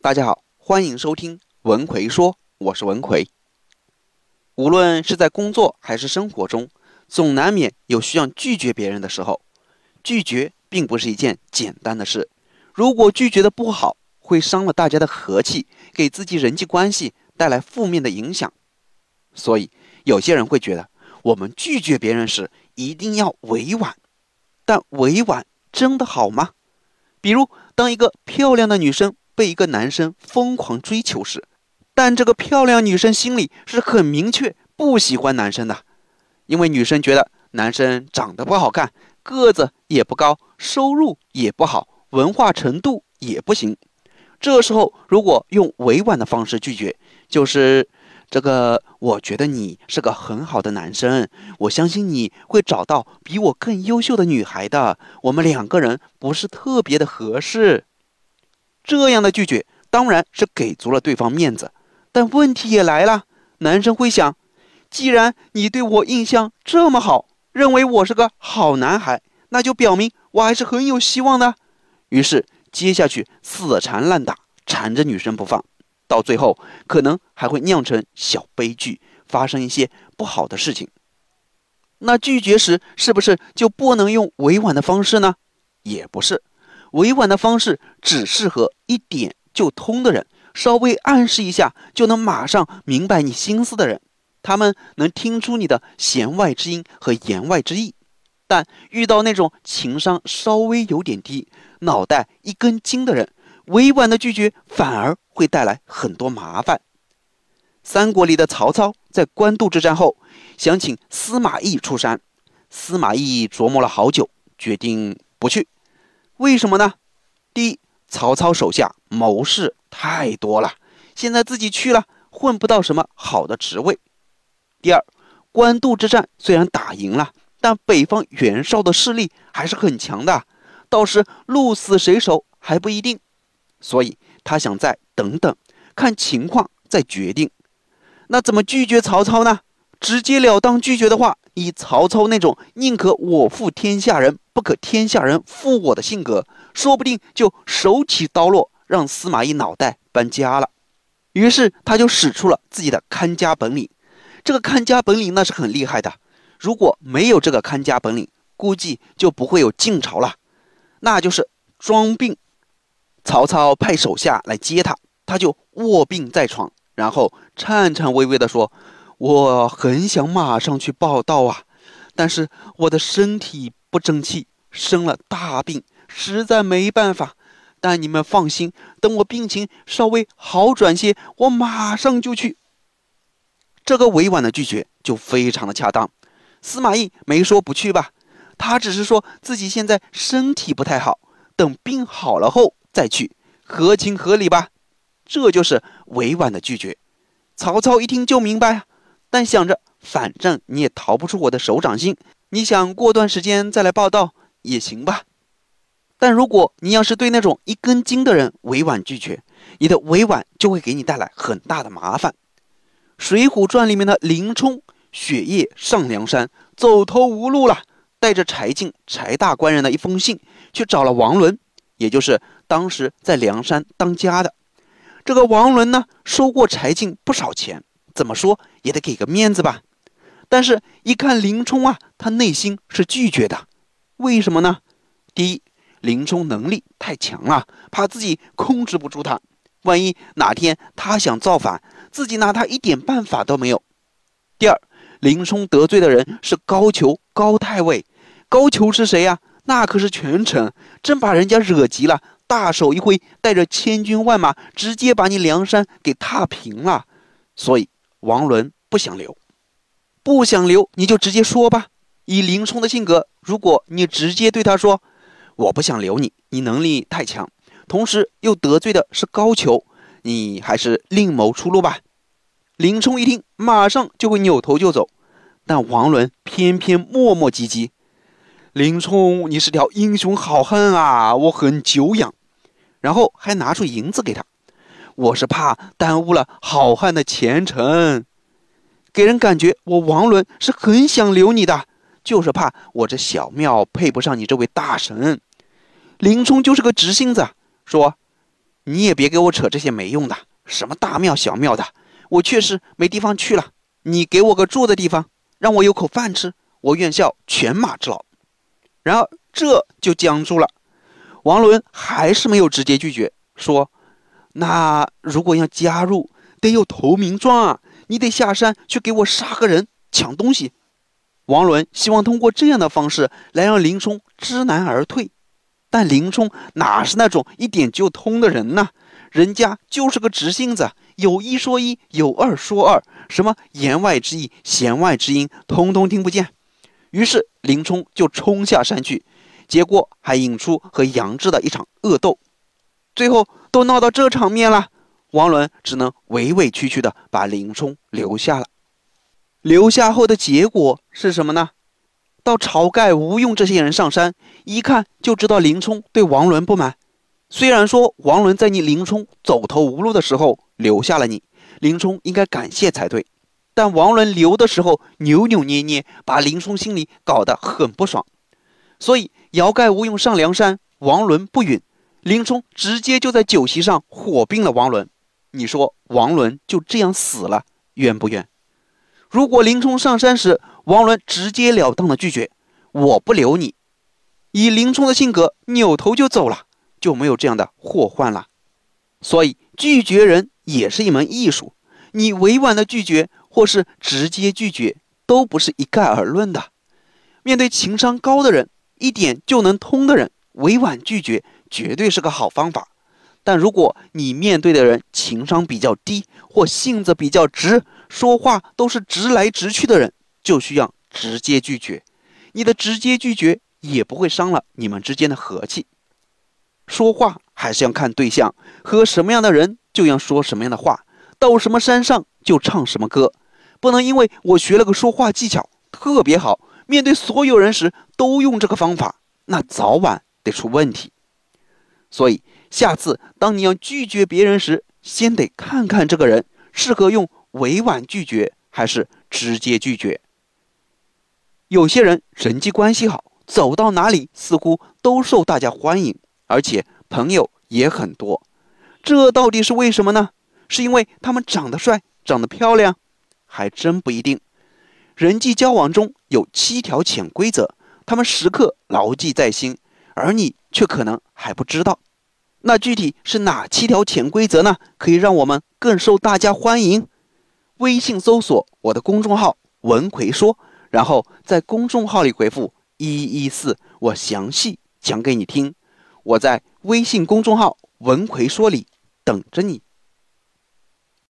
大家好，欢迎收听文奎说，我是文奎。无论是在工作还是生活中，总难免有需要拒绝别人的时候。拒绝并不是一件简单的事，如果拒绝的不好，会伤了大家的和气，给自己人际关系带来负面的影响。所以，有些人会觉得，我们拒绝别人时一定要委婉，但委婉真的好吗？比如，当一个漂亮的女生。被一个男生疯狂追求时，但这个漂亮女生心里是很明确不喜欢男生的，因为女生觉得男生长得不好看，个子也不高，收入也不好，文化程度也不行。这时候如果用委婉的方式拒绝，就是这个，我觉得你是个很好的男生，我相信你会找到比我更优秀的女孩的，我们两个人不是特别的合适。这样的拒绝当然是给足了对方面子，但问题也来了。男生会想，既然你对我印象这么好，认为我是个好男孩，那就表明我还是很有希望的。于是接下去死缠烂打，缠着女生不放，到最后可能还会酿成小悲剧，发生一些不好的事情。那拒绝时是不是就不能用委婉的方式呢？也不是。委婉的方式只适合一点就通的人，稍微暗示一下就能马上明白你心思的人，他们能听出你的弦外之音和言外之意。但遇到那种情商稍微有点低、脑袋一根筋的人，委婉的拒绝反而会带来很多麻烦。三国里的曹操在官渡之战后，想请司马懿出山，司马懿琢磨了好久，决定不去。为什么呢？第一，曹操手下谋士太多了，现在自己去了，混不到什么好的职位。第二，官渡之战虽然打赢了，但北方袁绍的势力还是很强的，到时鹿死谁手还不一定。所以他想再等等，看情况再决定。那怎么拒绝曹操呢？直截了当拒绝的话，以曹操那种宁可我负天下人。不可天下人负我的性格，说不定就手起刀落，让司马懿脑袋搬家了。于是他就使出了自己的看家本领。这个看家本领那是很厉害的。如果没有这个看家本领，估计就不会有晋朝了。那就是装病。曹操派手下来接他，他就卧病在床，然后颤颤巍巍地说：“我很想马上去报道啊，但是我的身体……”不争气，生了大病，实在没办法。但你们放心，等我病情稍微好转些，我马上就去。这个委婉的拒绝就非常的恰当。司马懿没说不去吧，他只是说自己现在身体不太好，等病好了后再去，合情合理吧？这就是委婉的拒绝。曹操一听就明白，但想着反正你也逃不出我的手掌心。你想过段时间再来报道也行吧，但如果你要是对那种一根筋的人委婉拒绝，你的委婉就会给你带来很大的麻烦。《水浒传》里面的林冲雪夜上梁山，走投无路了，带着柴进柴大官人的一封信，去找了王伦，也就是当时在梁山当家的这个王伦呢，收过柴进不少钱，怎么说也得给个面子吧。但是，一看林冲啊，他内心是拒绝的。为什么呢？第一，林冲能力太强了，怕自己控制不住他。万一哪天他想造反，自己拿他一点办法都没有。第二，林冲得罪的人是高俅高太尉。高俅是谁呀？那可是权臣，真把人家惹急了，大手一挥，带着千军万马，直接把你梁山给踏平了。所以，王伦不想留。不想留你就直接说吧。以林冲的性格，如果你直接对他说：“我不想留你，你能力太强，同时又得罪的是高俅，你还是另谋出路吧。”林冲一听，马上就会扭头就走。但王伦偏偏磨磨唧唧：“林冲，你是条英雄好汉啊，我很久仰。”然后还拿出银子给他：“我是怕耽误了好汉的前程。”给人感觉我王伦是很想留你的，就是怕我这小庙配不上你这位大神。林冲就是个直性子，说：“你也别给我扯这些没用的，什么大庙小庙的，我确实没地方去了。你给我个住的地方，让我有口饭吃，我愿效犬马之劳。然而这就僵住了。王伦还是没有直接拒绝，说：“那如果要加入，得有投名状啊，你得下山去给我杀个人，抢东西。”王伦希望通过这样的方式来让林冲知难而退，但林冲哪是那种一点就通的人呢？人家就是个直性子，有一说一，有二说二，什么言外之意、弦外之音，通通听不见。于是林冲就冲下山去，结果还引出和杨志的一场恶斗，最后都闹到这场面了，王伦只能委委屈屈的把林冲留下了。留下后的结果是什么呢？到晁盖、吴用这些人上山，一看就知道林冲对王伦不满。虽然说王伦在你林冲走投无路的时候留下了你，林冲应该感谢才对。但王伦留的时候扭扭捏捏，把林冲心里搞得很不爽。所以晁盖、吴用上梁山，王伦不允，林冲直接就在酒席上火并了王伦。你说王伦就这样死了，冤不冤？如果林冲上山时，王伦直截了当的拒绝，我不留你，以林冲的性格，扭头就走了，就没有这样的祸患了。所以拒绝人也是一门艺术，你委婉的拒绝，或是直接拒绝，都不是一概而论的。面对情商高的人，一点就能通的人，委婉拒绝绝对是个好方法。但如果你面对的人情商比较低，或性子比较直，说话都是直来直去的人，就需要直接拒绝。你的直接拒绝也不会伤了你们之间的和气。说话还是要看对象，和什么样的人就要说什么样的话，到什么山上就唱什么歌。不能因为我学了个说话技巧特别好，面对所有人时都用这个方法，那早晚得出问题。所以。下次当你要拒绝别人时，先得看看这个人适合用委婉拒绝还是直接拒绝。有些人人际关系好，走到哪里似乎都受大家欢迎，而且朋友也很多，这到底是为什么呢？是因为他们长得帅、长得漂亮？还真不一定。人际交往中有七条潜规则，他们时刻牢记在心，而你却可能还不知道。那具体是哪七条潜规则呢？可以让我们更受大家欢迎。微信搜索我的公众号“文奎说”，然后在公众号里回复“一一四”，我详细讲给你听。我在微信公众号“文奎说”里等着你。